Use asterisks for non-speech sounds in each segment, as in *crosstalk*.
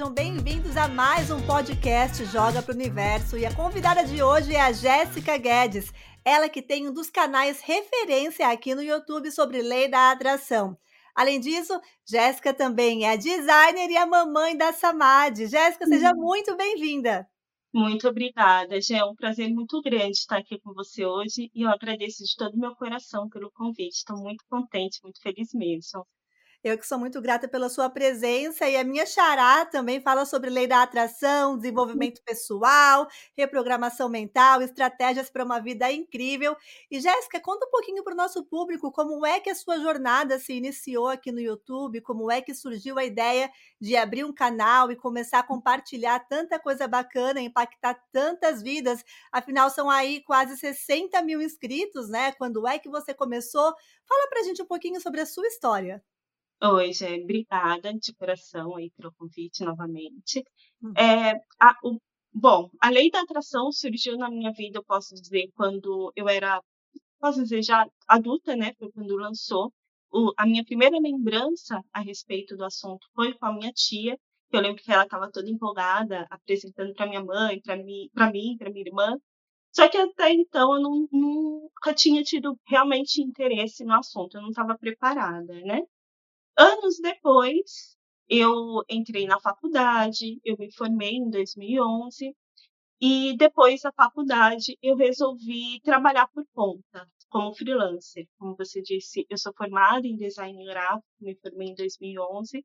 sejam bem-vindos a mais um podcast Joga pro Universo. E a convidada de hoje é a Jéssica Guedes, ela que tem um dos canais referência aqui no YouTube sobre lei da atração. Além disso, Jéssica também é designer e a mamãe da Samad. Jéssica, seja uhum. muito bem-vinda. Muito obrigada, Gé. É um prazer muito grande estar aqui com você hoje e eu agradeço de todo o meu coração pelo convite. Estou muito contente, muito feliz mesmo. Eu que sou muito grata pela sua presença e a minha xará também fala sobre lei da atração, desenvolvimento pessoal, reprogramação mental, estratégias para uma vida incrível. E Jéssica, conta um pouquinho para o nosso público como é que a sua jornada se iniciou aqui no YouTube, como é que surgiu a ideia de abrir um canal e começar a compartilhar tanta coisa bacana, impactar tantas vidas. Afinal, são aí quase 60 mil inscritos, né? Quando é que você começou? Fala para a gente um pouquinho sobre a sua história. Oi, Gé, obrigada de coração aí pelo convite novamente. Hum. É, a, o, bom, a lei da atração surgiu na minha vida, eu posso dizer, quando eu era, posso dizer, já adulta, né? Foi quando lançou. O, a minha primeira lembrança a respeito do assunto foi com a minha tia, que eu lembro que ela estava toda empolgada, apresentando para minha mãe, para mim, para mim, para minha irmã. Só que até então eu não, nunca tinha tido realmente interesse no assunto, eu não estava preparada, né? Anos depois, eu entrei na faculdade, eu me formei em 2011 e depois da faculdade eu resolvi trabalhar por conta, como freelancer. Como você disse, eu sou formada em design gráfico, me formei em 2011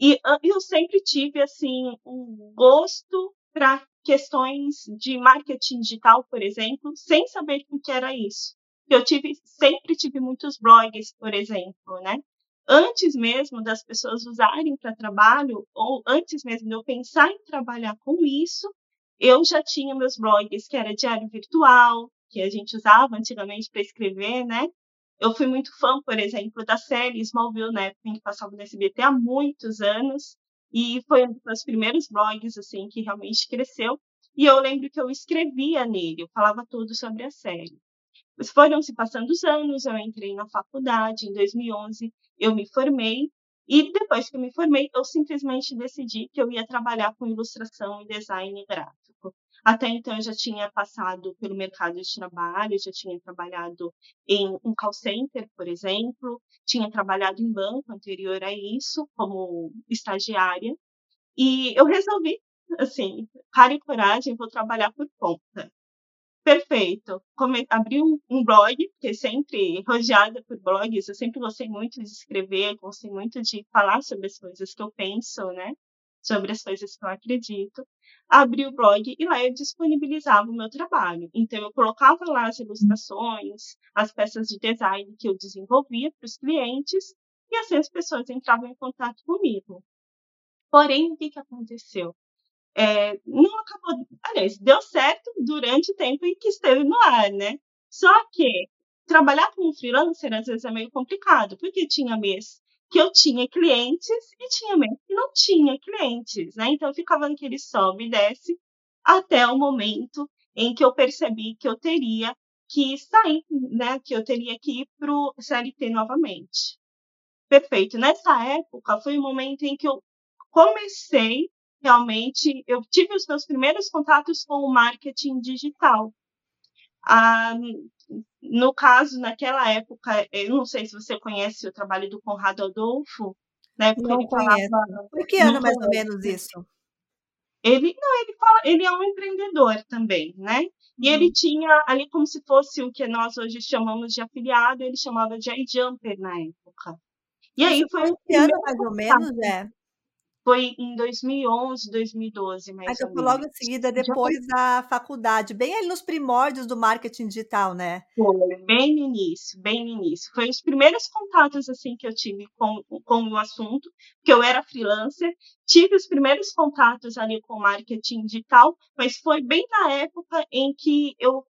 e eu sempre tive assim um gosto para questões de marketing digital, por exemplo, sem saber o que era isso. Eu tive sempre tive muitos blogs, por exemplo, né? Antes mesmo das pessoas usarem para trabalho, ou antes mesmo de eu pensar em trabalhar com isso, eu já tinha meus blogs, que era diário virtual, que a gente usava antigamente para escrever, né? Eu fui muito fã, por exemplo, da série Smallville, né, que passava no SBT há muitos anos, e foi um dos primeiros blogs, assim, que realmente cresceu. E eu lembro que eu escrevia nele, eu falava tudo sobre a série. Foram se passando os anos, eu entrei na faculdade em 2011, eu me formei e depois que eu me formei, eu simplesmente decidi que eu ia trabalhar com ilustração e design gráfico. Até então eu já tinha passado pelo mercado de trabalho, já tinha trabalhado em um call center, por exemplo, tinha trabalhado em banco anterior a isso, como estagiária, e eu resolvi, assim, cara e coragem, vou trabalhar por conta. Perfeito. Come... Abri um, blog, porque sempre rodeada por blogs, eu sempre gostei muito de escrever, gostei muito de falar sobre as coisas que eu penso, né? Sobre as coisas que eu acredito. Abri o blog e lá eu disponibilizava o meu trabalho. Então, eu colocava lá as ilustrações, as peças de design que eu desenvolvia para os clientes, e assim as pessoas entravam em contato comigo. Porém, o que, que aconteceu? É, não acabou, aliás, deu certo durante o tempo em que esteve no ar, né? Só que trabalhar como freelancer às vezes é meio complicado, porque tinha mês que eu tinha clientes e tinha mês que não tinha clientes, né? Então ficava naquele sobe e desce até o momento em que eu percebi que eu teria que sair, né? Que eu teria que ir para o CLT novamente. Perfeito. Nessa época foi o momento em que eu comecei realmente eu tive os meus primeiros contatos com o marketing digital. Ah, no caso, naquela época, eu não sei se você conhece o trabalho do Conrado Adolfo, né? Não ele conheço. Falava, Por que ano mais ou menos isso? Ele não, ele fala, ele é um empreendedor também, né? E ele uhum. tinha ali como se fosse o que nós hoje chamamos de afiliado, ele chamava de iJumper na época. E aí foi, que ano mais ou menos, é? Foi em 2011, 2012, mais então, foi logo em seguida, depois da faculdade, bem ali nos primórdios do marketing digital, né? Foi, bem no início, bem no início. Foi os primeiros contatos, assim, que eu tive com, com o assunto, que eu era freelancer, tive os primeiros contatos ali com marketing digital, mas foi bem na época em que eu,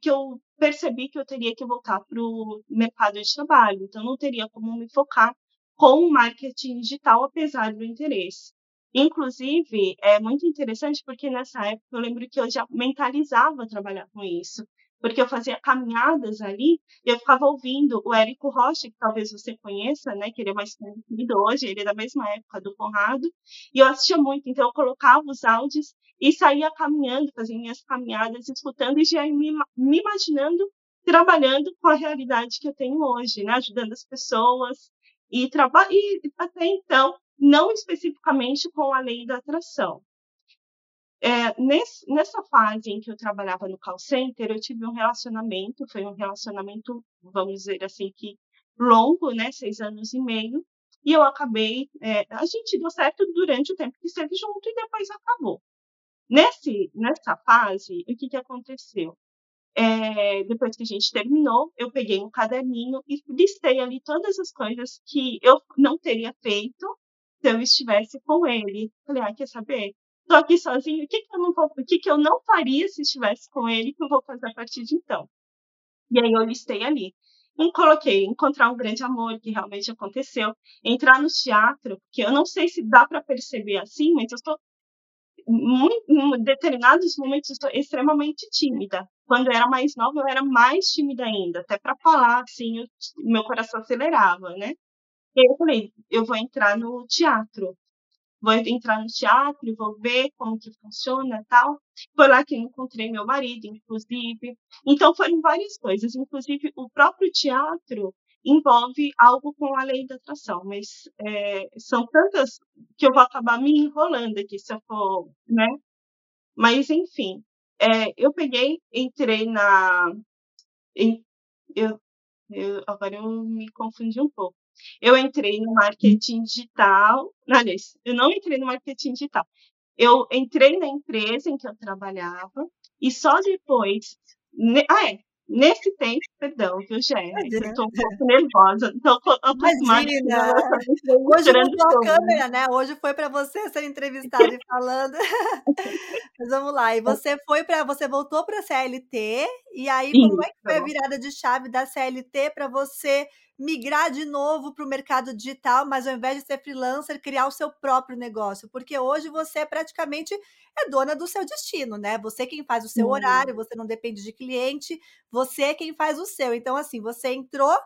que eu percebi que eu teria que voltar para o mercado de trabalho, então não teria como me focar com o marketing digital, apesar do interesse. Inclusive, é muito interessante porque nessa época eu lembro que eu já mentalizava trabalhar com isso. porque eu fazia caminhadas ali e eu ficava ouvindo o Érico Rocha, que talvez você conheça, né, que ele é mais conhecido hoje, ele é da mesma época do Conrado, e eu assistia muito, então eu colocava os áudios e saía caminhando, fazia minhas caminhadas, escutando e já me, me imaginando trabalhando com a realidade que eu tenho hoje, né, ajudando as pessoas e, e até então não especificamente com a lei da atração, é, nesse, nessa fase em que eu trabalhava no call center, eu tive um relacionamento, foi um relacionamento, vamos dizer assim, que longo, né, seis anos e meio, e eu acabei, é, a gente deu certo durante o tempo que esteve junto e depois acabou. Nesse, nessa fase, o que, que aconteceu? É, depois que a gente terminou, eu peguei um caderninho e listei ali todas as coisas que eu não teria feito se eu estivesse com ele. Falei, ah, quer saber? Tô aqui sozinho, o que, que eu não vou, o que, que eu não faria se estivesse com ele, que eu vou fazer a partir de então? E aí eu listei ali. Um, coloquei encontrar um grande amor, que realmente aconteceu, entrar no teatro, que eu não sei se dá para perceber assim, mas eu estou em determinados momentos eu extremamente tímida. Quando eu era mais nova, eu era mais tímida ainda, até para falar, assim, eu, meu coração acelerava, né? E aí eu falei, eu vou entrar no teatro vou entrar no teatro, vou ver como que funciona tal. Foi lá que encontrei meu marido, inclusive. Então foram várias coisas, inclusive o próprio teatro envolve algo com a lei da atração, mas é, são tantas que eu vou acabar me enrolando aqui se eu for, né? Mas enfim, é, eu peguei, entrei na, em, eu, eu, agora eu me confundi um pouco. Eu entrei no marketing digital. Aliás, eu não entrei no marketing digital. Eu entrei na empresa em que eu trabalhava e só depois. Ah, é. Nesse tempo, perdão, viu? Eu estou um pouco nervosa. Estou Imagina! Hoje mudou a câmera, né? Hoje foi para você ser entrevistada e falando. *laughs* Mas vamos lá. E você foi para. Você voltou para a CLT, e aí, como é que foi a virada de chave da CLT para você migrar de novo para o mercado digital, mas ao invés de ser freelancer, criar o seu próprio negócio, porque hoje você é praticamente é dona do seu destino, né? Você quem faz o seu uhum. horário, você não depende de cliente, você é quem faz o seu. Então, assim, você entrou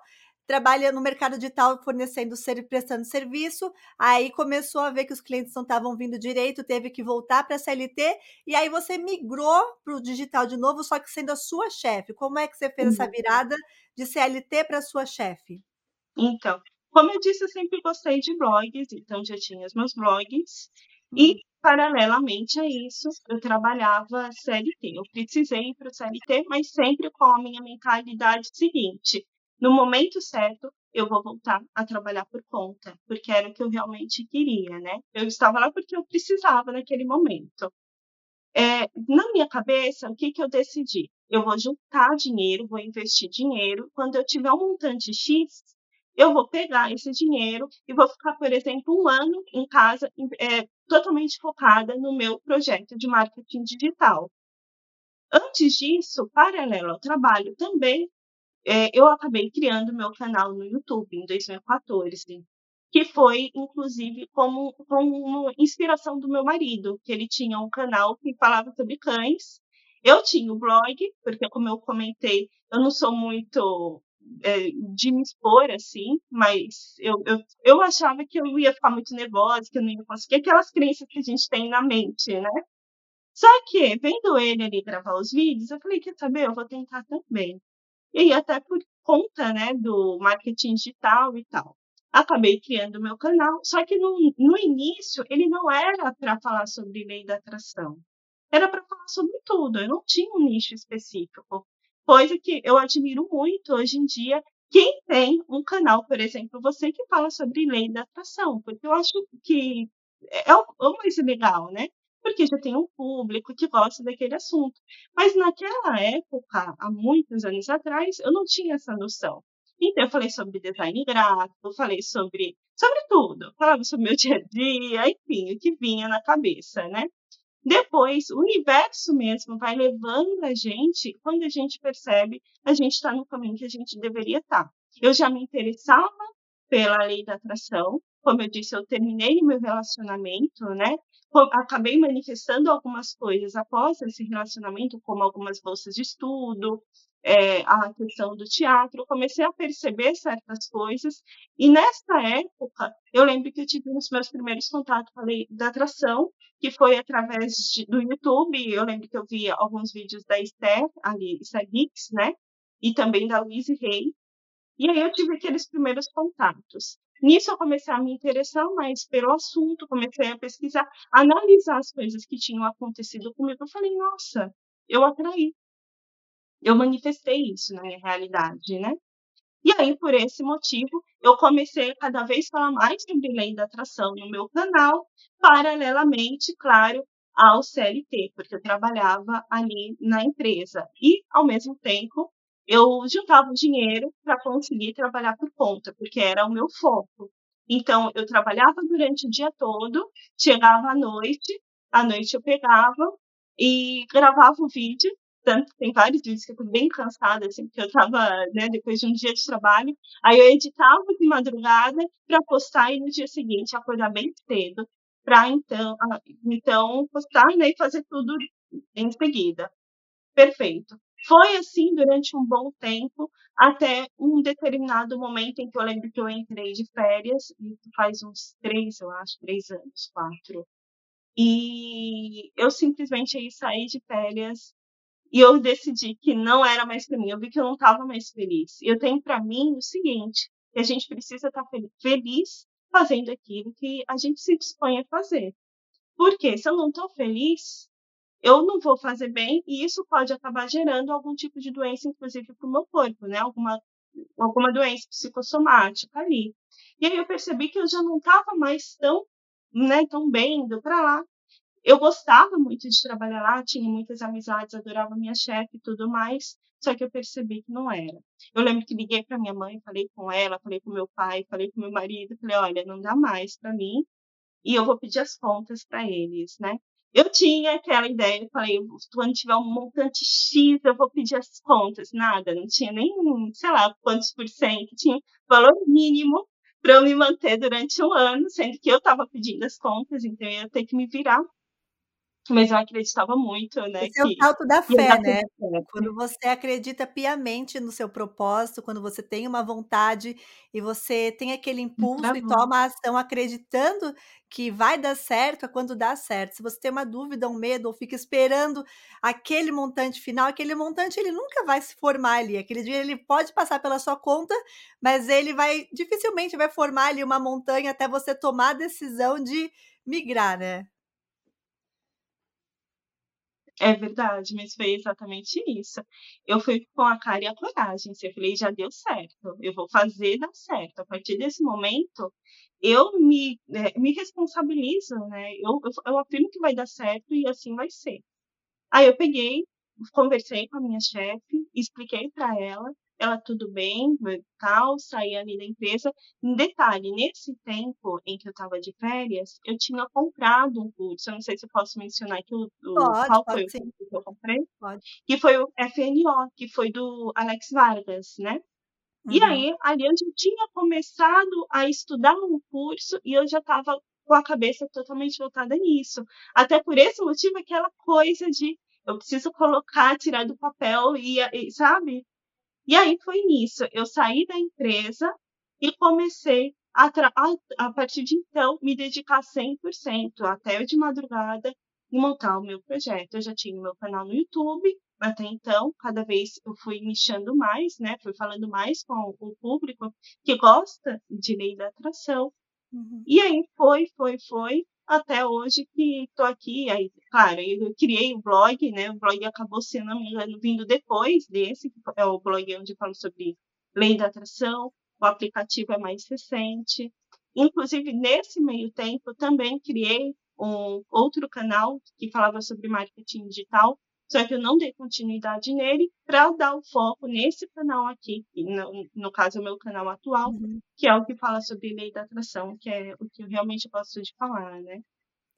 trabalha no mercado digital fornecendo, prestando serviço, aí começou a ver que os clientes não estavam vindo direito, teve que voltar para a CLT, e aí você migrou para o digital de novo, só que sendo a sua chefe. Como é que você fez uhum. essa virada de CLT para sua chefe? Então, como eu disse, eu sempre gostei de blogs, então já tinha os meus blogs, e uhum. paralelamente a isso, eu trabalhava CLT. Eu precisei ir para o CLT, mas sempre com a minha mentalidade seguinte: no momento certo, eu vou voltar a trabalhar por conta, porque era o que eu realmente queria, né? Eu estava lá porque eu precisava naquele momento. É, na minha cabeça, o que, que eu decidi? Eu vou juntar dinheiro, vou investir dinheiro. Quando eu tiver um montante X, eu vou pegar esse dinheiro e vou ficar, por exemplo, um ano em casa, é, totalmente focada no meu projeto de marketing digital. Antes disso, paralelo ao trabalho, também é, eu acabei criando meu canal no YouTube em 2014, que foi, inclusive, como, como inspiração do meu marido, que ele tinha um canal que falava sobre cães. Eu tinha o blog, porque, como eu comentei, eu não sou muito é, de me expor assim, mas eu, eu, eu achava que eu ia ficar muito nervosa, que eu não ia conseguir, aquelas crenças que a gente tem na mente, né? Só que, vendo ele ali gravar os vídeos, eu falei, quer saber, eu vou tentar também. E até por conta, né, do marketing digital e tal. Acabei criando o meu canal, só que no, no início ele não era para falar sobre lei da atração. Era para falar sobre tudo, eu não tinha um nicho específico. Coisa que eu admiro muito hoje em dia quem tem um canal, por exemplo, você que fala sobre lei da atração, porque eu acho que é o, é o mais legal, né? Porque já tem um público que gosta daquele assunto. Mas naquela época, há muitos anos atrás, eu não tinha essa noção. Então, eu falei sobre design gráfico, falei sobre, sobre tudo. Falava sobre meu *laughs* dia a dia, enfim, o que vinha na cabeça, né? Depois, o universo mesmo vai levando a gente, quando a gente percebe, a gente está no caminho que a gente deveria estar. Tá. Eu já me interessava pela lei da atração, como eu disse, eu terminei meu relacionamento, né? Acabei manifestando algumas coisas após esse relacionamento, como algumas bolsas de estudo, é, a questão do teatro, comecei a perceber certas coisas, e nessa época, eu lembro que eu tive os meus primeiros contatos com a lei da atração, que foi através de, do YouTube, eu lembro que eu via alguns vídeos da Esther, ali, Esther Hicks, né, e também da Louise Hay, e aí eu tive aqueles primeiros contatos. Nisso eu comecei a me interessar mais pelo assunto, comecei a pesquisar, analisar as coisas que tinham acontecido comigo. Eu falei, nossa, eu atraí eu manifestei isso na minha realidade, né? E aí, por esse motivo, eu comecei a cada vez falar mais sobre lei da atração no meu canal, paralelamente, claro, ao CLT, porque eu trabalhava ali na empresa. E, ao mesmo tempo, eu juntava dinheiro para conseguir trabalhar por conta, porque era o meu foco. Então, eu trabalhava durante o dia todo, chegava à noite, à noite eu pegava e gravava o vídeo tanto tem vários vídeos que eu tô bem cansada, assim, porque eu tava, né, depois de um dia de trabalho, aí eu editava de madrugada para postar e no dia seguinte acordar bem cedo, para então, então postar, né, e fazer tudo em seguida. Perfeito. Foi assim durante um bom tempo, até um determinado momento em que eu lembro que eu entrei de férias, faz uns três, eu acho, três anos, quatro. E eu simplesmente aí saí de férias e eu decidi que não era mais para mim. Eu vi que eu não estava mais feliz. Eu tenho para mim o seguinte: que a gente precisa estar tá feliz fazendo aquilo que a gente se dispõe a fazer. Porque se eu não estou feliz, eu não vou fazer bem e isso pode acabar gerando algum tipo de doença, inclusive para o meu corpo, né? Alguma, alguma doença psicossomática ali. E aí eu percebi que eu já não estava mais tão, né, tão bem indo para lá. Eu gostava muito de trabalhar lá, tinha muitas amizades, adorava minha chefe e tudo mais, só que eu percebi que não era. Eu lembro que liguei para minha mãe, falei com ela, falei com meu pai, falei com meu marido, falei, olha, não dá mais para mim e eu vou pedir as contas para eles, né? Eu tinha aquela ideia, falei, quando tiver um montante X, eu vou pedir as contas. Nada, não tinha nem, sei lá, quantos por cento, tinha valor mínimo para eu me manter durante um ano, sendo que eu estava pedindo as contas, então eu ia ter que me virar mas eu acreditava muito, né, Esse é o salto da fé, né. Quando você acredita piamente no seu propósito, quando você tem uma vontade e você tem aquele impulso e toma ação acreditando que vai dar certo, é quando dá certo. Se você tem uma dúvida, um medo ou fica esperando aquele montante final, aquele montante ele nunca vai se formar ali. Aquele dia ele pode passar pela sua conta, mas ele vai dificilmente vai formar ali uma montanha até você tomar a decisão de migrar, né. É verdade, mas foi exatamente isso. Eu fui com a cara e a coragem, assim, eu falei: "Já deu certo, eu vou fazer dar certo". A partir desse momento, eu me, eh, me responsabilizo, né, eu eu eu afirmo que vai dar certo e assim vai ser. Aí eu peguei, conversei com a minha chefe, expliquei para ela ela tudo bem, tal, saí ali da empresa. Um detalhe, nesse tempo em que eu estava de férias, eu tinha comprado um curso, eu não sei se eu posso mencionar aqui o, o Pode, qual foi pode o sim. curso que eu comprei, Pode. que foi o FNO, que foi do Alex Vargas, né? E Uhum. aí, ali eu já tinha começado a estudar um curso e eu já estava com a cabeça totalmente voltada nisso. Até por esse motivo, aquela coisa de eu preciso colocar, tirar do papel e, e sabe? E aí foi nisso, eu saí da empresa e comecei a, a, a partir de então, me dedicar 100%, até de madrugada, em montar o meu projeto. Eu já tinha o meu canal no YouTube, até então, cada vez eu fui nichando mais, né? Fui falando mais com o público que gosta de lei da atração. Uhum. E aí foi, foi, foi até hoje que estou aqui. Aí, claro, eu criei o blog, né? O blog acabou sendo, me engano, vindo depois desse, que é o blog onde eu falo sobre lei da atração. O aplicativo é mais recente. Inclusive, nesse meio tempo, também criei um outro canal que falava sobre marketing digital, só que eu não dei continuidade nele para dar o foco nesse canal aqui, no, no caso, é o meu canal atual, Uhum. que é o que fala sobre lei da atração, que é o que eu realmente gosto de falar, né?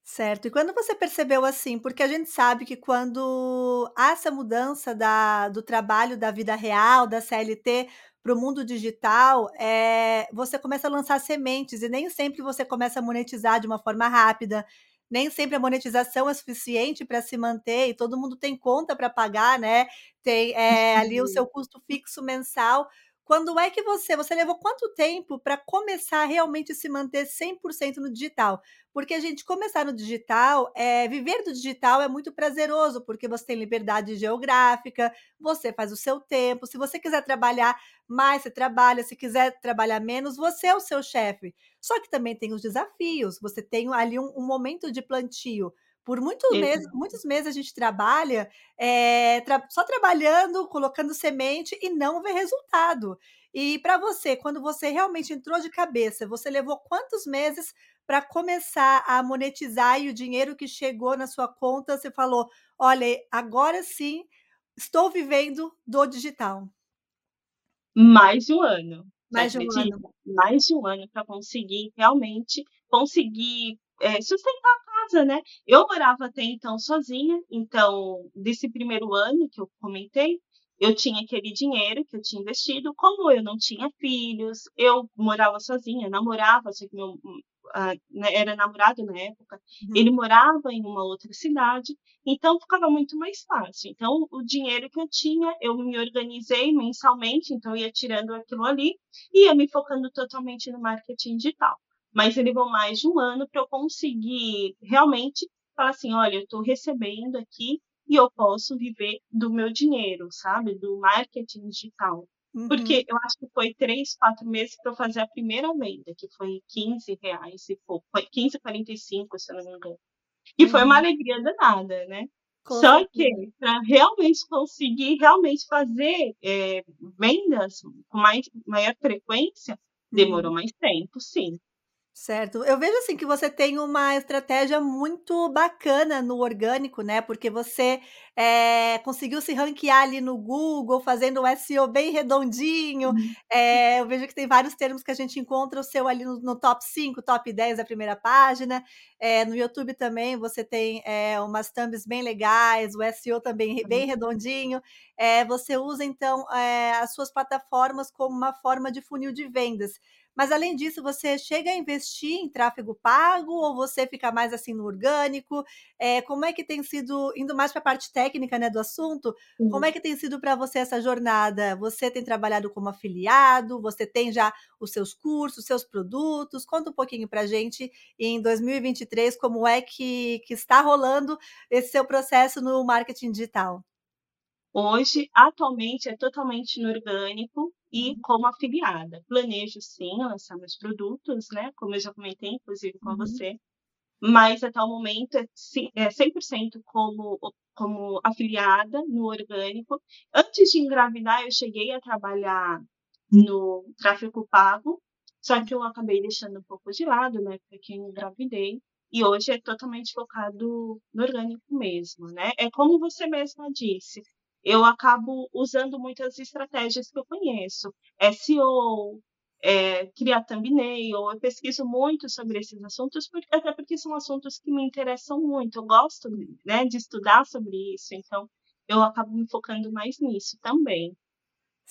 Certo. E quando você percebeu assim, porque a gente sabe que quando há essa mudança da do trabalho da vida real, da CLT, para o mundo digital, é, você começa a lançar sementes e nem sempre você começa a monetizar de uma forma rápida. Nem sempre a monetização é suficiente para se manter e todo mundo tem conta para pagar, né? Tem é, ali o seu custo fixo mensal. Quando é que você você levou quanto tempo para começar realmente se manter 100% no digital? Porque a gente começar no digital, é viver do digital é muito prazeroso, porque você tem liberdade geográfica, você faz o seu tempo, se você quiser trabalhar mais, você trabalha, se quiser trabalhar menos, você é o seu chefe. Só que também tem os desafios, você tem ali um, um momento de plantio. Por muitos meses, muitos meses a gente trabalha é, tra só trabalhando, colocando semente e não vê resultado. E para você, quando você realmente entrou de cabeça, você levou quantos meses para começar a monetizar e o dinheiro que chegou na sua conta, você falou: olha, agora sim estou vivendo do digital? Mais de um ano. Mais de um ano. Mais de um ano para conseguir realmente conseguir é, sustentar casa, né? Eu morava até então sozinha, então, desse primeiro ano que eu comentei, eu tinha aquele dinheiro que eu tinha investido, como eu não tinha filhos, eu morava sozinha, namorava, só que meu, uh, era namorado na época, uhum. ele morava em uma outra cidade, então ficava muito mais fácil. Então, o dinheiro que eu tinha, eu me organizei mensalmente, então ia tirando aquilo ali, e ia me focando totalmente no marketing digital mas ele levou mais de um ano para eu conseguir realmente falar assim, olha, eu estou recebendo aqui e eu posso viver do meu dinheiro, sabe? Do marketing digital. Uhum. Porque eu acho que foi três, quatro meses para eu fazer a primeira venda, que foi 15 reais e pouco. Foi 15,45, se eu não me engano. E uhum. foi uma uhum. alegria danada, né? Só que para realmente conseguir realmente fazer é, vendas com mais, maior frequência, demorou uhum. mais tempo, sim. Certo. Eu vejo assim que você tem uma estratégia muito bacana no orgânico, né? Porque você é, conseguiu se ranquear ali no Google, fazendo o SEO bem redondinho. É, eu vejo que tem vários termos que a gente encontra o seu ali no, no top 5, top 10 da primeira página. É, no YouTube também você tem umas thumbs bem legais, o SEO também bem redondinho. você usa, então, as suas plataformas como uma forma de funil de vendas. Mas além disso, você chega a investir em tráfego pago ou você fica mais assim no orgânico? É, como é que tem sido, indo mais para a parte técnica né, do assunto, uhum. como é que tem sido para você essa jornada? Você tem trabalhado como afiliado? Você tem já os seus cursos, seus produtos? Conta um pouquinho para a gente em 2023 como é que, que está rolando esse seu processo no marketing digital. Hoje, atualmente, é totalmente no orgânico e como afiliada. Planejo sim lançar meus produtos, né? Como eu já comentei, inclusive com uhum. você, mas até o momento é, é 100% como, como afiliada no orgânico. Antes de engravidar, eu cheguei a trabalhar no tráfego pago, só que eu acabei deixando um pouco de lado, né? Porque eu engravidei. E hoje é totalmente focado no orgânico mesmo, né? É como você mesma disse, eu acabo usando muitas estratégias que eu conheço. SEO, é, criar thumbnail, eu pesquiso muito sobre esses assuntos, porque, até porque são assuntos que me interessam muito, eu gosto né, de estudar sobre isso, então eu acabo me focando mais nisso também.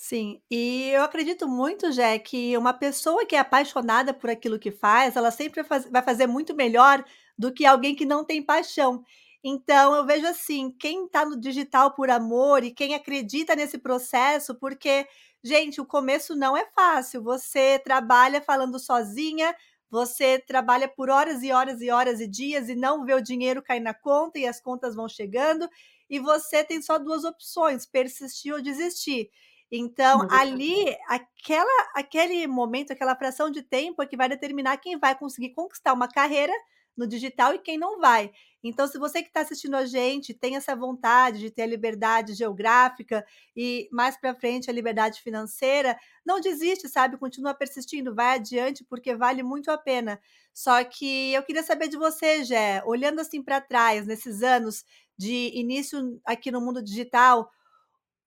Sim, e eu acredito muito, Jé, que uma pessoa que é apaixonada por aquilo que faz, ela sempre vai fazer muito melhor do que alguém que não tem paixão. Então, eu vejo assim, quem está no digital por amor e quem acredita nesse processo, porque, gente, o começo não é fácil. Você trabalha falando sozinha, você trabalha por horas e horas e horas e dias e não vê o dinheiro cair na conta e as contas vão chegando, e você tem só duas opções: persistir ou desistir. Então, ali, aquela, aquele momento, aquela fração de tempo é que vai determinar quem vai conseguir conquistar uma carreira no digital e quem não vai. Então, se você que está assistindo a gente tem essa vontade de ter a liberdade geográfica e mais para frente a liberdade financeira, não desiste, sabe? Continua persistindo, vai adiante, porque vale muito a pena. Só que eu queria saber de você, Jé, olhando assim para trás, nesses anos de início aqui no mundo digital,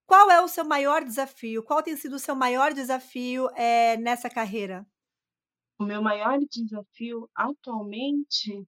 qual é o seu maior desafio? Qual tem sido o seu maior desafio é, nessa carreira? O meu maior desafio atualmente,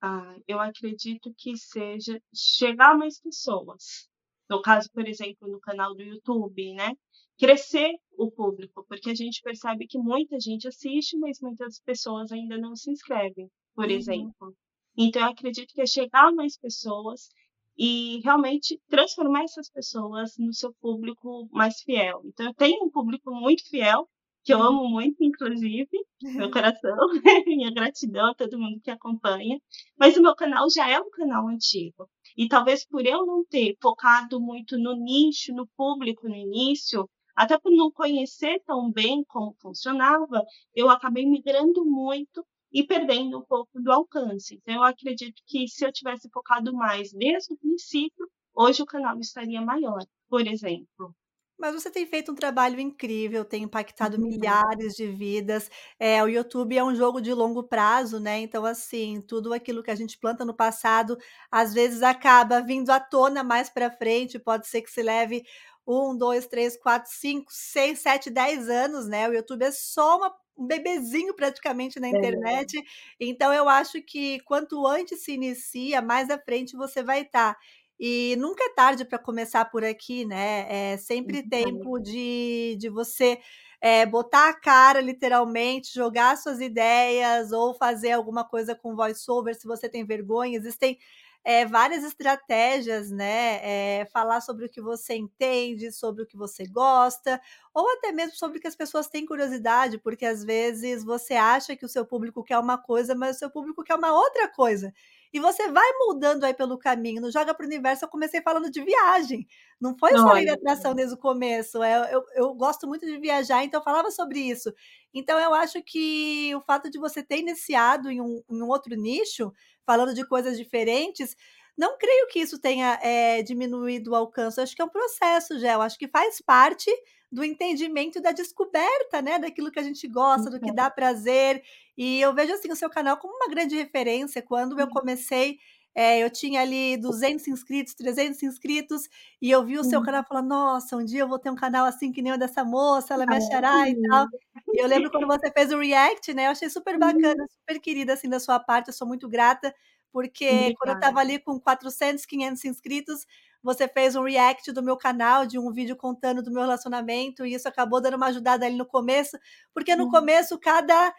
ah, eu acredito que seja chegar a mais pessoas. No caso, por exemplo, no canal do YouTube, né? crescer o público, porque a gente percebe que muita gente assiste, mas muitas pessoas ainda não se inscrevem, por uhum. exemplo. Então, eu acredito que é chegar a mais pessoas e realmente transformar essas pessoas no seu público mais fiel. Então, eu tenho um público muito fiel, que eu uhum. amo muito, inclusive, meu *laughs* coração, *laughs* minha gratidão a todo mundo que acompanha, mas o meu canal já é um canal antigo. E talvez por eu não ter focado muito no nicho, no público no início, até por não conhecer tão bem como funcionava, eu acabei migrando muito e perdendo um pouco do alcance. Então, eu acredito que se eu tivesse focado mais desde o princípio, hoje o canal estaria maior, por exemplo. Mas você tem feito um trabalho incrível, tem impactado uhum. milhares de vidas. É, o YouTube é um jogo de longo prazo, né? Então, assim, tudo aquilo que a gente planta no passado, às vezes acaba vindo à tona mais para frente. Pode ser que se leve um, dois, três, quatro, cinco, seis, sete, dez anos, né? O YouTube é só uma, um bebezinho praticamente na internet. É. Então, eu acho que quanto antes se inicia, mais à frente você vai estar. Tá. E nunca é tarde para começar por aqui, né? É sempre tempo de, de você é, botar a cara, literalmente, jogar suas ideias ou fazer alguma coisa com voiceover se você tem vergonha. Existem é, várias estratégias, né? É, falar sobre o que você entende, sobre o que você gosta, ou até mesmo sobre o que as pessoas têm curiosidade, porque às vezes você acha que o seu público quer uma coisa, mas o seu público quer uma outra coisa. E você vai mudando aí pelo caminho. No Joga para o Universo, eu comecei falando de viagem. Não foi só de atração desde o começo. É, eu, eu gosto muito de viajar, então eu falava sobre isso. Então, eu acho que o fato de você ter iniciado em um, em um outro nicho, falando de coisas diferentes, não creio que isso tenha é, diminuído o alcance. Eu acho que é um processo, Gel. Acho que faz parte do entendimento da descoberta, né? Daquilo que a gente gosta, do que dá prazer. E eu vejo assim o seu canal como uma grande referência. Quando eu comecei, é, eu tinha ali 200 inscritos, 300 inscritos, e eu vi o seu canal falando: Nossa, um dia eu vou ter um canal assim que nem o dessa moça, ela me achará e tal. E eu lembro quando você fez o react, né? Eu achei super bacana, super querida assim da sua parte. Eu sou muito grata porque Obrigada. quando eu estava ali com 400, 500 inscritos, você fez um react do meu canal, de um vídeo contando do meu relacionamento, e isso acabou dando uma ajudada ali no começo, porque no uhum. começo cada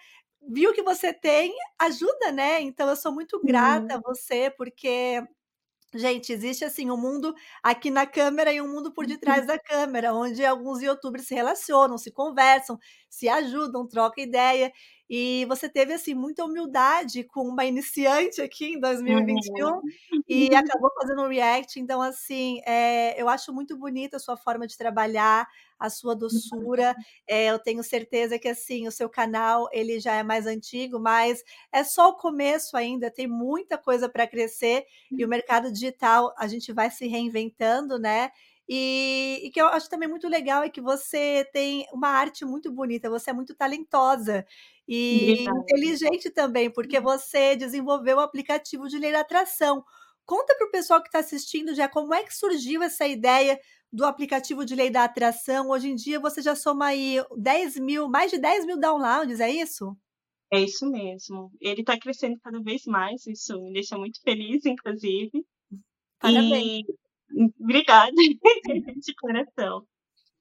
viu que você tem ajuda, né? Então eu sou muito grata uhum. a você, porque Gente, existe assim um mundo aqui na câmera e um mundo por detrás da câmera, onde alguns youtubers se relacionam, se conversam, se ajudam, trocam ideia. E você teve assim muita humildade com uma iniciante aqui em 2021 uhum. e *laughs* acabou fazendo um react. Então, assim, é, eu acho muito bonita a sua forma de trabalhar, a sua doçura. É, eu tenho certeza que assim o seu canal ele já é mais antigo, mas é só o começo ainda. Tem muita coisa para crescer e o mercado digital a gente vai se reinventando, né? E, e, que eu acho também muito legal é que você tem uma arte muito bonita, você é muito talentosa e Obrigada. inteligente também, porque uhum. você desenvolveu o aplicativo de lei da atração. Conta para o pessoal que está assistindo já como é que surgiu essa ideia do aplicativo de lei da atração. Hoje em dia você já soma aí 10 mil, mais de 10 mil downloads, é isso? É isso mesmo. Ele está crescendo cada vez mais, isso me deixa muito feliz, inclusive. Parabéns. E Obrigada, *laughs* de *laughs* coração.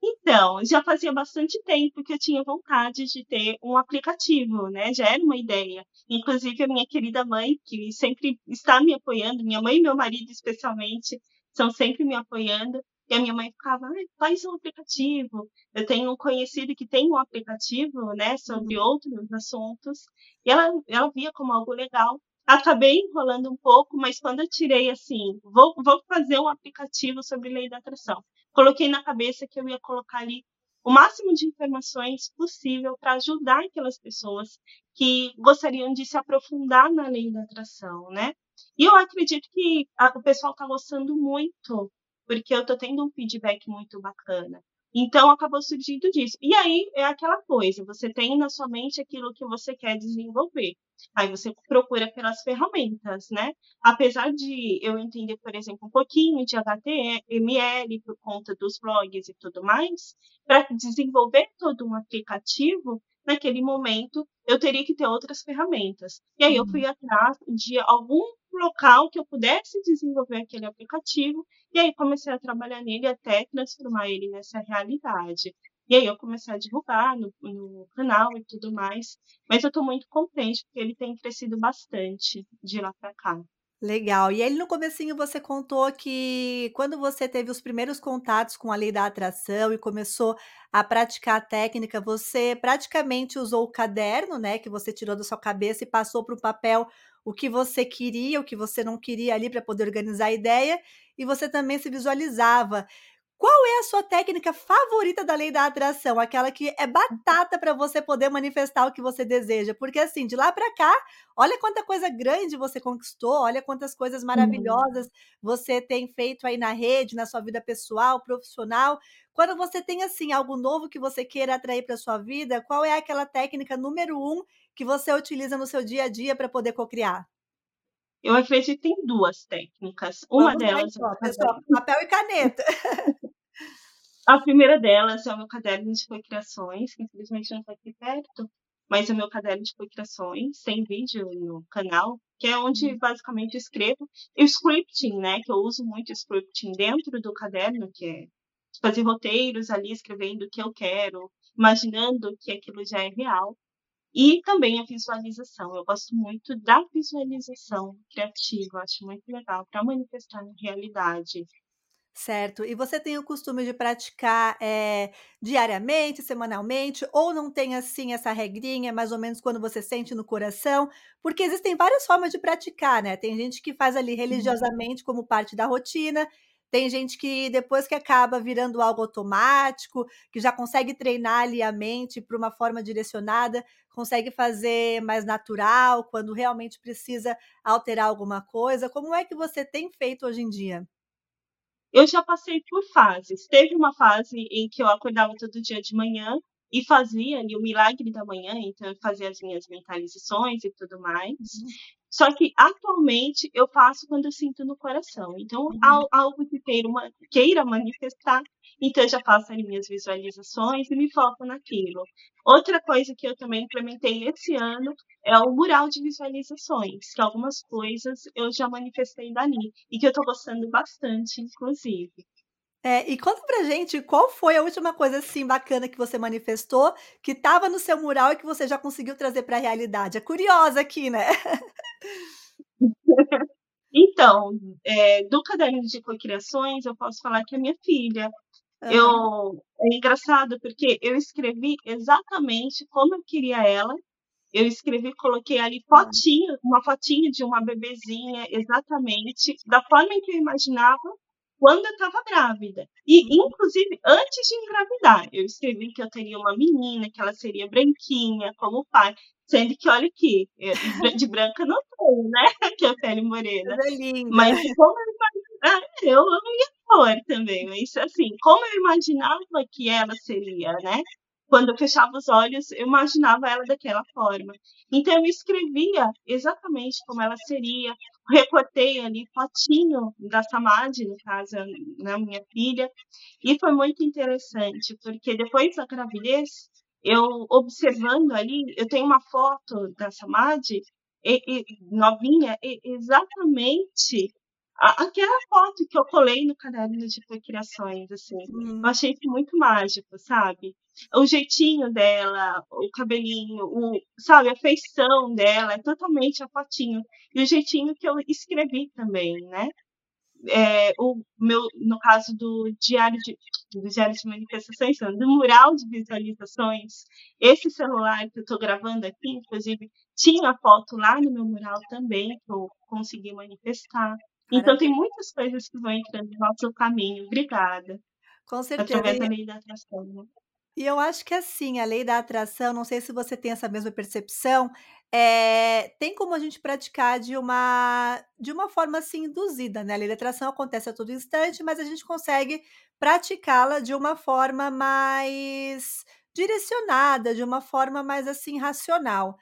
Então, já fazia bastante tempo que eu tinha vontade de ter um aplicativo, né? Já era uma ideia. Inclusive, a minha querida mãe, que sempre está me apoiando, minha mãe e meu marido, especialmente, são sempre me apoiando. E a minha mãe ficava, ah, faz um aplicativo. Eu tenho um conhecido que tem um aplicativo, né, sobre uhum. outros assuntos. E ela, ela via como algo legal. Acabei enrolando um pouco, mas quando eu tirei assim, vou, vou fazer um aplicativo sobre lei da atração. Coloquei na cabeça que eu ia colocar ali o máximo de informações possível para ajudar aquelas pessoas que gostariam de se aprofundar na lei da atração, né? E eu acredito que a, o pessoal está gostando muito, porque eu estou tendo um feedback muito bacana. Então, acabou surgindo disso. E aí é aquela coisa: você tem na sua mente aquilo que você quer desenvolver. Aí você procura pelas ferramentas, né? Apesar de eu entender, por exemplo, um pouquinho de HTML por conta dos blogs e tudo mais, para desenvolver todo um aplicativo, naquele momento eu teria que ter outras ferramentas. E aí eu fui uhum. atrás de algum local que eu pudesse desenvolver aquele aplicativo e aí comecei a trabalhar nele até transformar ele nessa realidade. E aí eu comecei a divulgar no, no canal e tudo mais. Mas eu estou muito contente, porque ele tem crescido bastante de lá para cá. Legal. E aí no comecinho você contou que quando você teve os primeiros contatos com a lei da atração e começou a praticar a técnica, você praticamente usou o caderno, né, que você tirou da sua cabeça e passou para o papel o que você queria, o que você não queria ali para poder organizar a ideia, e você também se visualizava. Qual é a sua técnica favorita da lei da atração? Aquela que é batata para você poder manifestar o que você deseja? Porque assim, de lá para cá, olha quanta coisa grande você conquistou, olha quantas coisas maravilhosas você tem feito aí na rede, na sua vida pessoal, profissional. Quando você tem assim algo novo que você queira atrair para sua vida, qual é aquela técnica número um que você utiliza no seu dia a dia para poder cocriar? Eu acredito em duas técnicas. Uma Vamos delas. Lá, então, pessoal, papel e caneta. *laughs* A primeira delas é o meu caderno de cocriações, que infelizmente não está aqui perto, mas é o meu caderno de cocriações, tem vídeo no canal, que é onde uhum. basicamente eu escrevo. E o scripting, né, que eu uso muito scripting dentro do caderno, que é fazer roteiros ali, escrevendo o que eu quero, imaginando que aquilo já é real. E também a visualização. Eu gosto muito da visualização criativa, acho muito legal para manifestar na realidade. Certo. E você tem o costume de praticar é, diariamente, semanalmente, ou não tem assim essa regrinha, mais ou menos quando você sente no coração? Porque existem várias formas de praticar, né? Tem gente que faz ali religiosamente como parte da rotina, tem gente que depois que acaba virando algo automático, que já consegue treinar ali a mente para uma forma direcionada, consegue fazer mais natural, quando realmente precisa alterar alguma coisa. Como é que você tem feito hoje em dia? Eu já passei por fases. Teve uma fase em que eu acordava todo dia de manhã e fazia ali o milagre da manhã, então eu fazia as minhas mentalizações e tudo mais. Só que atualmente eu faço quando eu sinto no coração. Então, uhum. algo que queira, queira manifestar, então eu já faço as minhas visualizações e me foco naquilo. Outra coisa que eu também implementei esse ano é o mural de visualizações, que algumas coisas eu já manifestei dali e que eu estou gostando bastante, inclusive. É, e conta pra gente qual foi a última coisa assim bacana que você manifestou, que estava no seu mural e que você já conseguiu trazer para a realidade. É curiosa aqui, né? *laughs* Então, é, do caderno de cocriações, eu posso falar que é minha filha. Eu, é engraçado porque eu escrevi exatamente como eu queria ela. Eu escrevi, coloquei ali fotinho, uma fotinha de uma bebezinha, exatamente da forma em que eu imaginava quando eu estava grávida. E, uhum. inclusive, antes de engravidar, eu escrevi que eu teria uma menina, que ela seria branquinha, como o pai. Sendo que, olha aqui, de branca não tenho, né? *laughs* Que é a pele morena. É linda. Mas como eu imaginava, eu amo minha cor também. Mas, assim, como eu imaginava que ela seria, né? quando eu fechava os olhos, eu imaginava ela daquela forma. Então eu escrevia exatamente como ela seria, recortei ali fotinho da Samadhi, no caso, né, minha filha, e foi muito interessante, porque depois da gravidez, eu observando ali, eu tenho uma foto da Samadhi, e, e, novinha, e, exatamente aquela foto que eu colei no caderno de criações, assim, hum. eu achei isso muito mágico, sabe? O jeitinho dela, o cabelinho, o, sabe, a feição dela, é totalmente a fotinho. E o jeitinho que eu escrevi também, né? É, o meu, no caso do diário de, do diário de manifestações, do mural de visualizações, esse celular que eu estou gravando aqui, inclusive, tinha foto lá no meu mural também, que eu consegui manifestar. Então tem muitas coisas que vão entrando no nosso caminho. Obrigada. Com certeza. Através da lei da atração. Né? E eu acho que assim, a lei da atração, não sei se você tem essa mesma percepção, é, tem como a gente praticar de uma de uma forma assim induzida, né? A lei da atração acontece a todo instante, mas a gente consegue praticá-la de uma forma mais direcionada, de uma forma mais assim racional.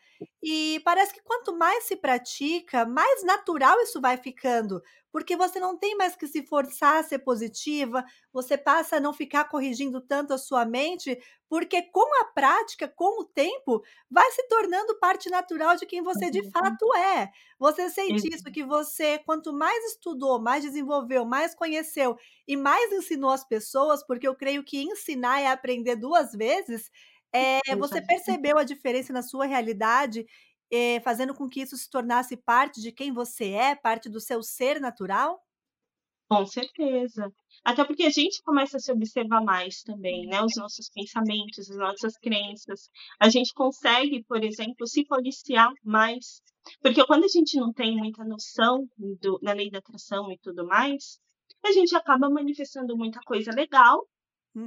E parece que quanto mais se pratica, mais natural isso vai ficando, porque você não tem mais que se forçar a ser positiva, você passa a não ficar corrigindo tanto a sua mente, porque com a prática, com o tempo, vai se tornando parte natural de quem você de fato é. Você sente isso que você, quanto mais estudou, mais desenvolveu, mais conheceu e mais ensinou as pessoas, porque eu creio que ensinar é aprender duas vezes, é, você percebeu a diferença na sua realidade eh, fazendo com que isso se tornasse parte de quem você é, parte do seu ser natural? Com certeza. Até porque a gente começa a se observar mais também, né, os nossos pensamentos, as nossas crenças. A gente consegue, por exemplo, se policiar mais, porque quando a gente não tem muita noção do da lei da atração e tudo mais, a gente acaba manifestando muita coisa legal,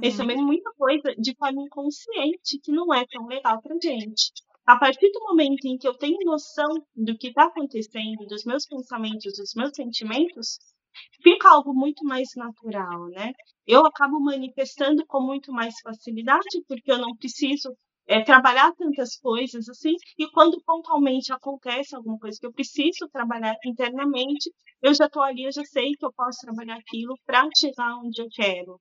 Uhum. recebendo muita coisa de forma inconsciente que não é tão legal pra gente. A partir do momento em que eu tenho noção do que está acontecendo, dos meus pensamentos, dos meus sentimentos, fica algo muito mais natural, né. Eu acabo manifestando com muito mais facilidade, porque eu não preciso, eh, trabalhar tantas coisas assim, e quando pontualmente acontece alguma coisa que eu preciso trabalhar internamente, eu já estou ali, eu já sei que eu posso trabalhar aquilo pra chegar onde eu quero.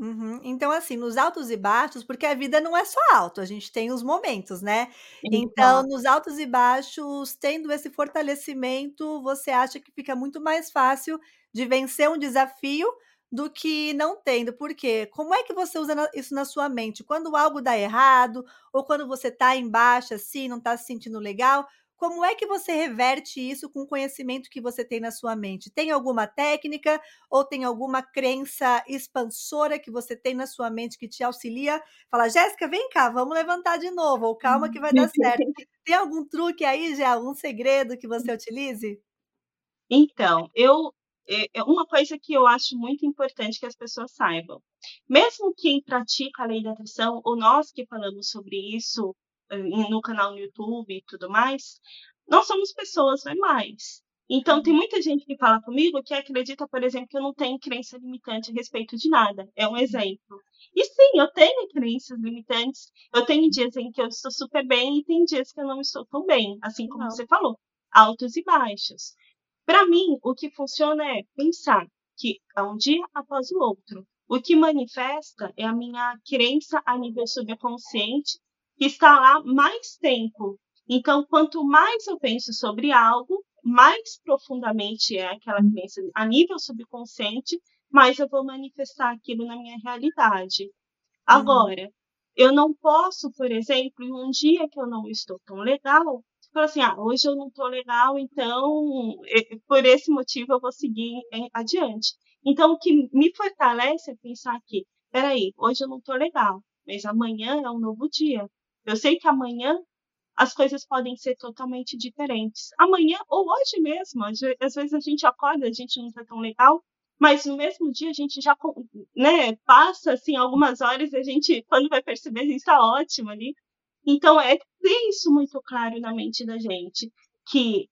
Uhum. Então, assim, nos altos e baixos, porque a vida não é só alto, a gente tem os momentos, né. Então, Exato. nos altos e baixos, tendo esse fortalecimento, você acha que fica muito mais fácil de vencer um desafio do que não tendo. Por quê? Como é que você usa na isso na sua mente? Quando algo dá errado ou quando você está em baixa, assim, não está se sentindo legal, como é que você reverte isso com o conhecimento que você tem na sua mente? Tem alguma técnica ou tem alguma crença expansora que você tem na sua mente que te auxilia? Fala: "Jéssica, vem cá, vamos levantar de novo", ou "Calma que vai dar certo". *laughs* Tem algum truque aí já, algum segredo que você utilize? Então, eu eh, é uma coisa que eu acho muito importante que as pessoas saibam, mesmo quem pratica a lei da atração ou nós que falamos sobre isso, no canal no YouTube e tudo mais, nós somos pessoas normais. Então tem Uhum. muita gente que fala comigo que acredita, por exemplo, que eu não tenho crença limitante a respeito de nada, é um exemplo. E sim, eu tenho crenças limitantes, eu tenho dias em que eu estou super bem e tem dias que eu não estou tão bem, assim como Não. você falou, altos e baixos. Pra mim, o que funciona é pensar que é um dia após o outro. O que manifesta é a minha crença a nível subconsciente, que está lá mais tempo. Então, quanto mais eu penso sobre algo, mais profundamente é aquela crença a nível subconsciente, mais eu vou manifestar aquilo na minha realidade. Uhum. Agora, eu não posso, por exemplo, em um dia que eu não estou tão legal, falar assim: "Ah, hoje eu não estou legal, então, por esse motivo eu vou seguir adiante". Então o que me fortalece é pensar que: "Espera aí, hoje eu não estou legal, mas amanhã é um novo dia. Eu sei que amanhã as coisas podem ser totalmente diferentes". Amanhã ou hoje mesmo, às ve às vezes a gente acorda, a gente não está tão legal, mas no mesmo dia a gente já né, passa, assim, algumas horas e a gente, quando vai perceber, a gente está ótimo ali. Então é ter isso muito claro na mente da gente, que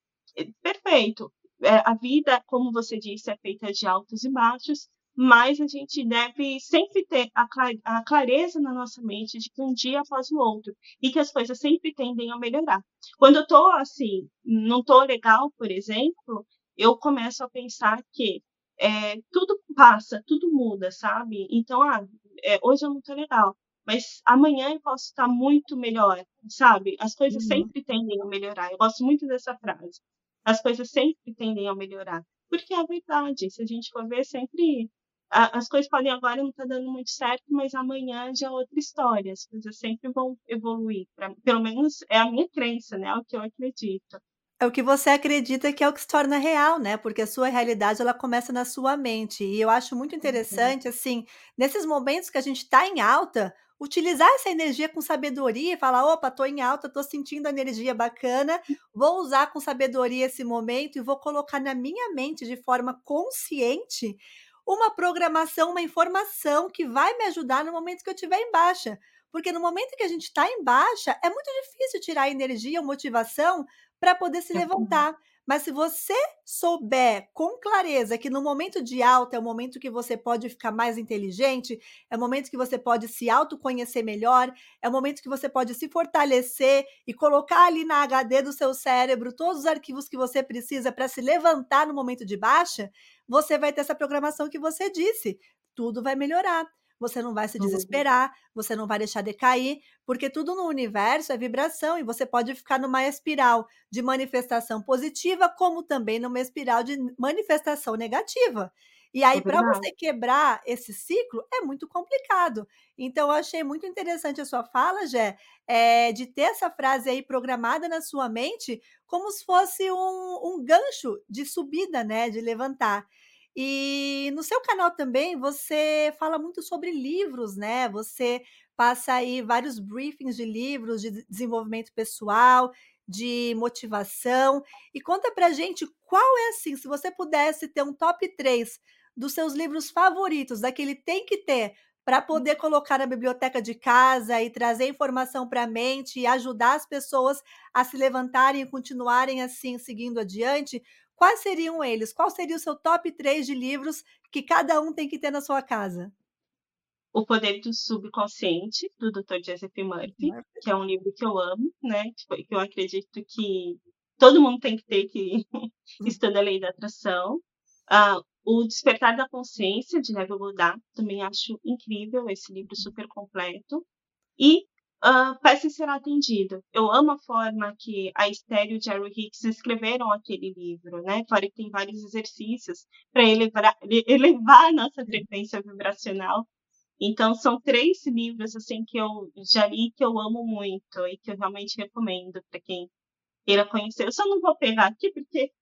perfeito, eh, a vida, como você disse, é feita de altos e baixos, mas a gente deve sempre ter a cla a clareza na nossa mente de que um dia após o outro, e que as coisas sempre tendem a melhorar. Quando eu estou assim, não estou legal, por exemplo, eu começo a pensar que, eh, tudo passa, tudo muda, sabe. Então, ah, eh, hoje eu não estou legal, mas amanhã eu posso estar muito melhor, sabe. As coisas Uhum. sempre tendem a melhorar, eu gosto muito dessa frase. As coisas sempre tendem a melhorar, porque é a verdade, se a gente for ver sempre a as coisas podem agora não estar dando muito certo, mas amanhã já é outra história, as coisas sempre vão evoluir, pra pelo menos é a minha crença, né, é o que eu acredito. É o que você acredita que é o que se torna real, né, porque a sua realidade ela começa na sua mente. E eu acho muito Uhum. interessante, assim, nesses momentos que a gente está em alta, utilizar essa energia com sabedoria e falar: "Opa, estou em alta, estou sentindo a energia bacana, vou usar com sabedoria esse momento e vou colocar na minha mente de forma consciente uma programação, uma informação que vai me ajudar no momento que eu estiver em baixa". Porque no momento que a gente está em baixa, é muito difícil tirar energia ou motivação para poder se levantar. Mas se você souber com clareza que no momento de alta é o momento que você pode ficar mais inteligente, é o momento que você pode se autoconhecer melhor, é o momento que você pode se fortalecer e colocar ali na HD do seu cérebro todos os arquivos que você precisa para se levantar no momento de baixa, você vai ter essa programação que você disse. Tudo vai melhorar você não vai se uhum. desesperar, você não vai deixar decair, porque tudo no universo é vibração e você pode ficar numa espiral de manifestação positiva, como também numa espiral de manifestação negativa. E aí, é para você quebrar esse ciclo, é muito complicado. Então, eu achei muito interessante a sua fala, Jé, é, de ter essa frase aí programada na sua mente como se fosse um, um gancho de subida, né? De levantar. E no seu canal também você fala muito sobre livros, né? Você passa aí vários briefings de livros de desenvolvimento pessoal, de motivação. E conta pra gente qual é assim, se você pudesse ter um top 3 dos seus livros favoritos, daquele tem que ter, para poder colocar na biblioteca de casa e trazer informação para a mente e ajudar as pessoas a se levantarem e continuarem assim seguindo adiante. Quais seriam eles? Qual seria o seu top 3 de livros que cada um tem que ter na sua casa? O Poder do Subconsciente, do Dr. Joseph Murphy, Murphy, que é um livro que eu amo, né? Que eu acredito que todo mundo tem que ter que *laughs* hum. estuda a lei da atração. Uh, o Despertar da Consciência, de Neville Goddard, também acho incrível esse livro super completo. E Uh, peça será atendido. Eu amo a forma que a Esther e o Jerry Hicks escreveram aquele livro, né? Fora que tem vários exercícios para elevar, *laughs* elevar a nossa frequência vibracional. Então, são três livros assim que eu já li que eu amo muito e que eu realmente recomendo para quem queira conhecer. Eu só não vou pegar aqui porque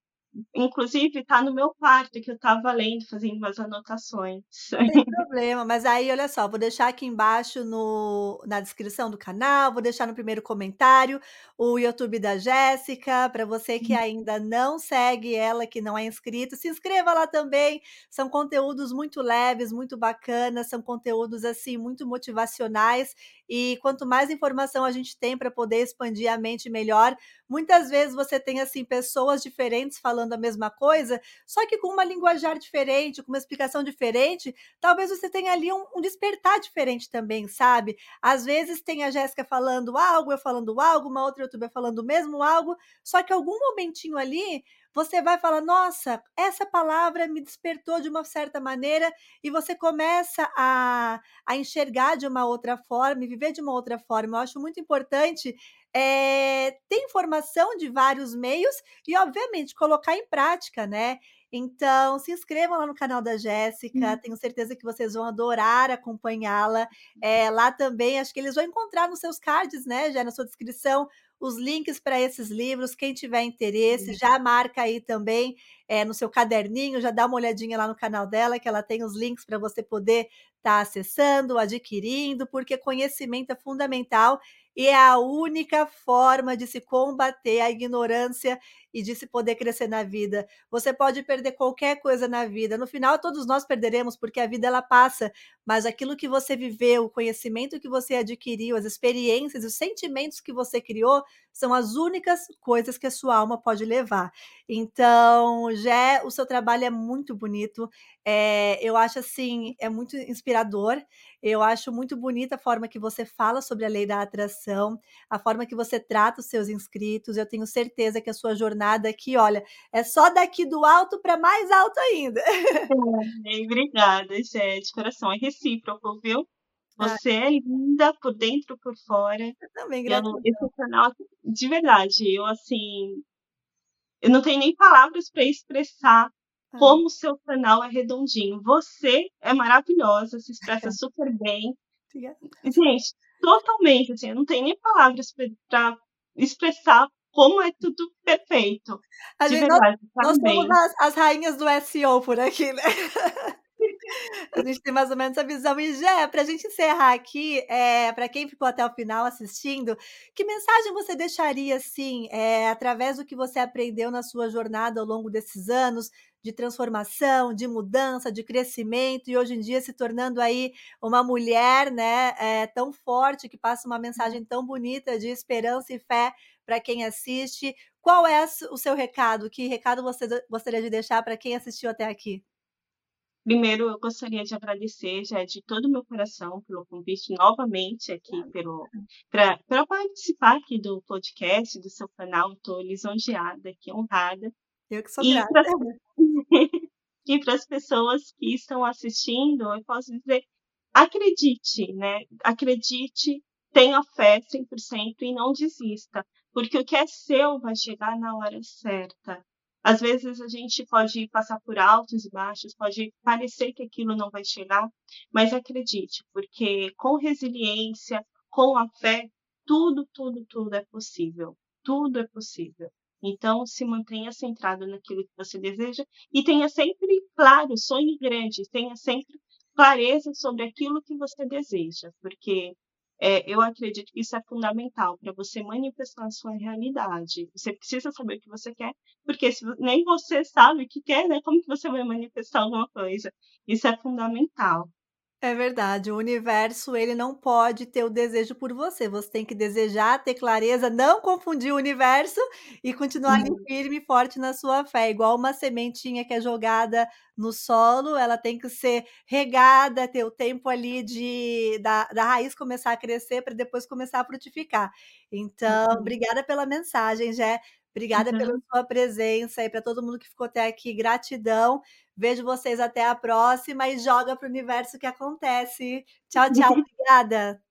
inclusive está no meu quarto que eu estava lendo, fazendo umas anotações. Sem problema, mas aí olha só, vou deixar aqui embaixo no, na descrição do canal, vou deixar no primeiro comentário o YouTube da Jéssica, para você que ainda não segue ela, que não é inscrito, se inscreva lá também. São conteúdos muito leves, muito bacanas, são conteúdos assim muito motivacionais e quanto mais informação a gente tem para poder expandir a mente melhor, muitas vezes você tem assim pessoas diferentes falando a mesma coisa, só que com uma linguajar diferente, com uma explicação diferente, talvez você tenha ali um, um despertar diferente também, sabe? Às vezes tem a Jéssica falando algo, eu falando algo, uma outra youtuber falando o mesmo algo, só que algum momentinho ali você vai falar: nossa, essa palavra me despertou de uma certa maneira, e você começa a, a enxergar de uma outra forma e viver de uma outra forma. Eu acho muito importante é, ter informação de vários meios e, obviamente, colocar em prática, né? Então, se inscrevam lá no canal da Jéssica, hum. tenho certeza que vocês vão adorar acompanhá-la. É, lá também, acho que eles vão encontrar nos seus cards, né, já na sua descrição, os links para esses livros. Quem tiver interesse, já marca aí também é, no seu caderninho, já dá uma olhadinha lá no canal dela, que ela tem os links para você poder estar tá acessando, adquirindo, porque conhecimento é fundamental e é a única forma de se combater a ignorância e de se poder crescer na vida. Você pode perder qualquer coisa na vida. No final, todos nós perderemos, porque a vida ela passa, mas aquilo que você viveu, o conhecimento que você adquiriu, as experiências, os sentimentos que você criou, são as únicas coisas que a sua alma pode levar. Então, já o seu trabalho é muito bonito. É, eu acho assim, é muito inspirador. Eu acho muito bonita a forma que você fala sobre a lei da atração, a forma que você trata os seus inscritos. Eu tenho certeza que a sua jornada aqui, olha, é só daqui do alto para mais alto ainda. *laughs* É, obrigada, gente. Coração é recíproco, viu? Você é linda por dentro e por fora. Eu também, gratidão. Esse canal, de verdade, eu assim, eu não tenho nem palavras para expressar ah. como o seu canal é redondinho. Você é maravilhosa, se expressa *laughs* super bem. Gente, totalmente, assim, eu não tenho nem palavras para expressar como é tudo perfeito. A de gente, verdade, nós, nós somos as, as, rainhas do SEO por aqui, né? *laughs* A gente tem mais ou menos essa visão. E Jé, para a gente encerrar aqui, é, para quem ficou até o final assistindo, que mensagem você deixaria, assim, é, através do que você aprendeu na sua jornada ao longo desses anos, de transformação, de mudança, de crescimento, e hoje em dia se tornando aí uma mulher, né, é, tão forte, que passa uma mensagem tão bonita de esperança e fé para quem assiste. Qual é o seu recado? Que recado você gostaria de deixar para quem assistiu até aqui? Primeiro, eu gostaria de agradecer já de todo o meu coração pelo convite novamente aqui para participar aqui do podcast, do seu canal. Estou lisonjeada aqui, honrada. Eu que sou e grata. Pra, *laughs* e para as pessoas que estão assistindo, eu posso dizer, acredite, né? Acredite, tenha fé 100% e não desista, porque o que é seu vai chegar na hora certa. Às vezes a gente pode passar por altos e baixos, pode parecer que aquilo não vai chegar, mas acredite, porque com resiliência, com a fé, tudo, tudo, tudo é possível. Tudo é possível. Então, se mantenha centrado naquilo que você deseja e tenha sempre claro, sonhe grande, tenha sempre clareza sobre aquilo que você deseja, porque é, eu acredito que isso é fundamental para você manifestar a sua realidade. Você precisa saber o que você quer, porque se nem você sabe o que quer, né, como que você vai manifestar alguma coisa? Isso é fundamental. É verdade, o universo ele não pode ter o desejo por você, você tem que desejar, ter clareza, não confundir o universo e continuar ali Uhum. firme e forte na sua fé, igual uma sementinha que é jogada no solo, ela tem que ser regada, ter o tempo ali de da da raiz começar a crescer para depois começar a frutificar. Então, Uhum. obrigada pela mensagem, Jé, obrigada pela Uhum. sua presença e para todo mundo que ficou até aqui, gratidão. Vejo vocês até a próxima e joga para o universo que acontece. Tchau, tchau, *laughs* obrigada.